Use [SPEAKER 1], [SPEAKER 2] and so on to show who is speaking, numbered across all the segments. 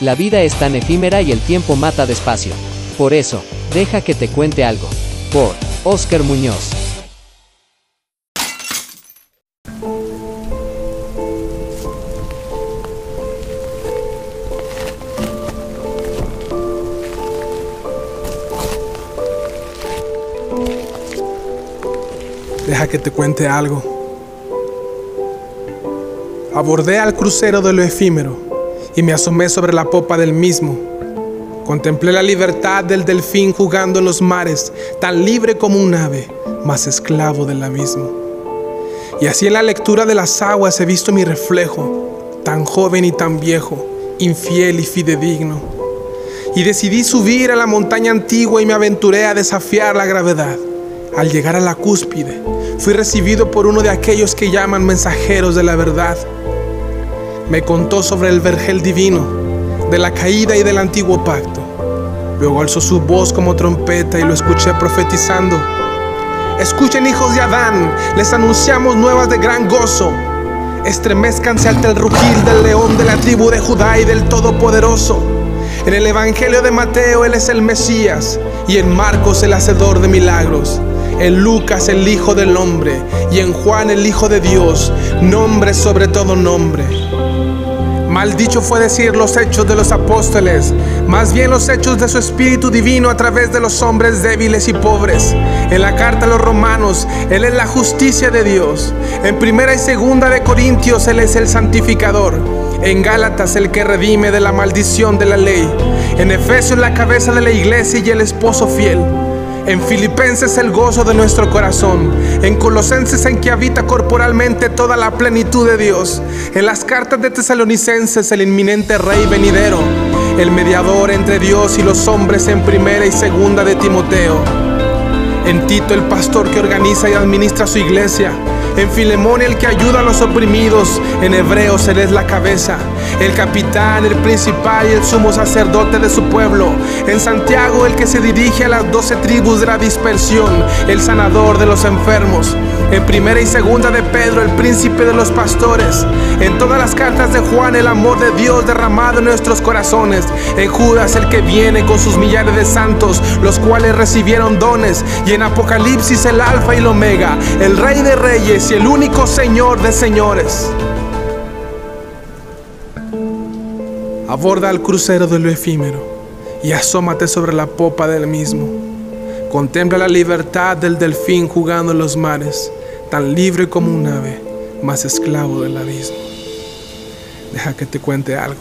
[SPEAKER 1] La vida es tan efímera y el tiempo mata despacio. Por eso, deja que te cuente algo. Por Oscar Muñoz.
[SPEAKER 2] Deja que te cuente algo. Abordé al crucero de lo efímero y me asomé sobre la popa del mismo. Contemplé la libertad del delfín jugando en los mares, tan libre como un ave, más esclavo del abismo. Y así en la lectura de las aguas he visto mi reflejo, tan joven y tan viejo, infiel y fidedigno. Y decidí subir a la montaña antigua y me aventuré a desafiar la gravedad. Al llegar a la cúspide, fui recibido por uno de aquellos que llaman mensajeros de la verdad. Me contó sobre el vergel divino, de la caída y del antiguo pacto. Luego alzó su voz como trompeta y lo escuché profetizando. Escuchen hijos de Adán, les anunciamos nuevas de gran gozo. Estremezcanse ante el rugir del león de la tribu de Judá y del Todopoderoso. En el Evangelio de Mateo Él es el Mesías y en Marcos el Hacedor de milagros en Lucas el Hijo del Hombre y en Juan el Hijo de Dios, nombre sobre todo nombre. Maldicho fue decir los hechos de los apóstoles, más bien los hechos de su Espíritu Divino a través de los hombres débiles y pobres. En la carta a los romanos, Él es la justicia de Dios. En primera y segunda de Corintios, Él es el santificador. En Gálatas, el que redime de la maldición de la ley. En Efesios, la cabeza de la iglesia y el esposo fiel. En Filipenses el gozo de nuestro corazón. En Colosenses en que habita corporalmente toda la plenitud de Dios. En las cartas de Tesalonicenses el inminente Rey venidero. El mediador entre Dios y los hombres en primera y segunda de Timoteo. En Tito el pastor que organiza y administra su iglesia en Filemón el que ayuda a los oprimidos, en Hebreos Él la cabeza, el capitán, el principal y el sumo sacerdote de su pueblo, en Santiago el que se dirige a las doce tribus de la dispersión, el sanador de los enfermos, en primera y segunda de Pedro el príncipe de los pastores, en todas las cartas de Juan el amor de Dios derramado en nuestros corazones, en Judas el que viene con sus millares de santos, los cuales recibieron dones, y en Apocalipsis el alfa y el omega, el rey de reyes, y el único Señor de señores. Aborda al crucero de lo efímero y asómate sobre la popa del mismo. Contempla la libertad del delfín jugando en los mares, tan libre como un ave, más esclavo del abismo. Deja que te cuente algo.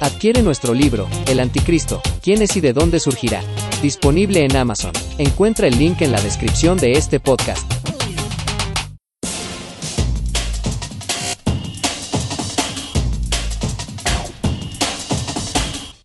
[SPEAKER 1] Adquiere nuestro libro, El Anticristo, ¿quién es y de dónde surgirá? Disponible en Amazon. Encuentra el link en la descripción de este podcast.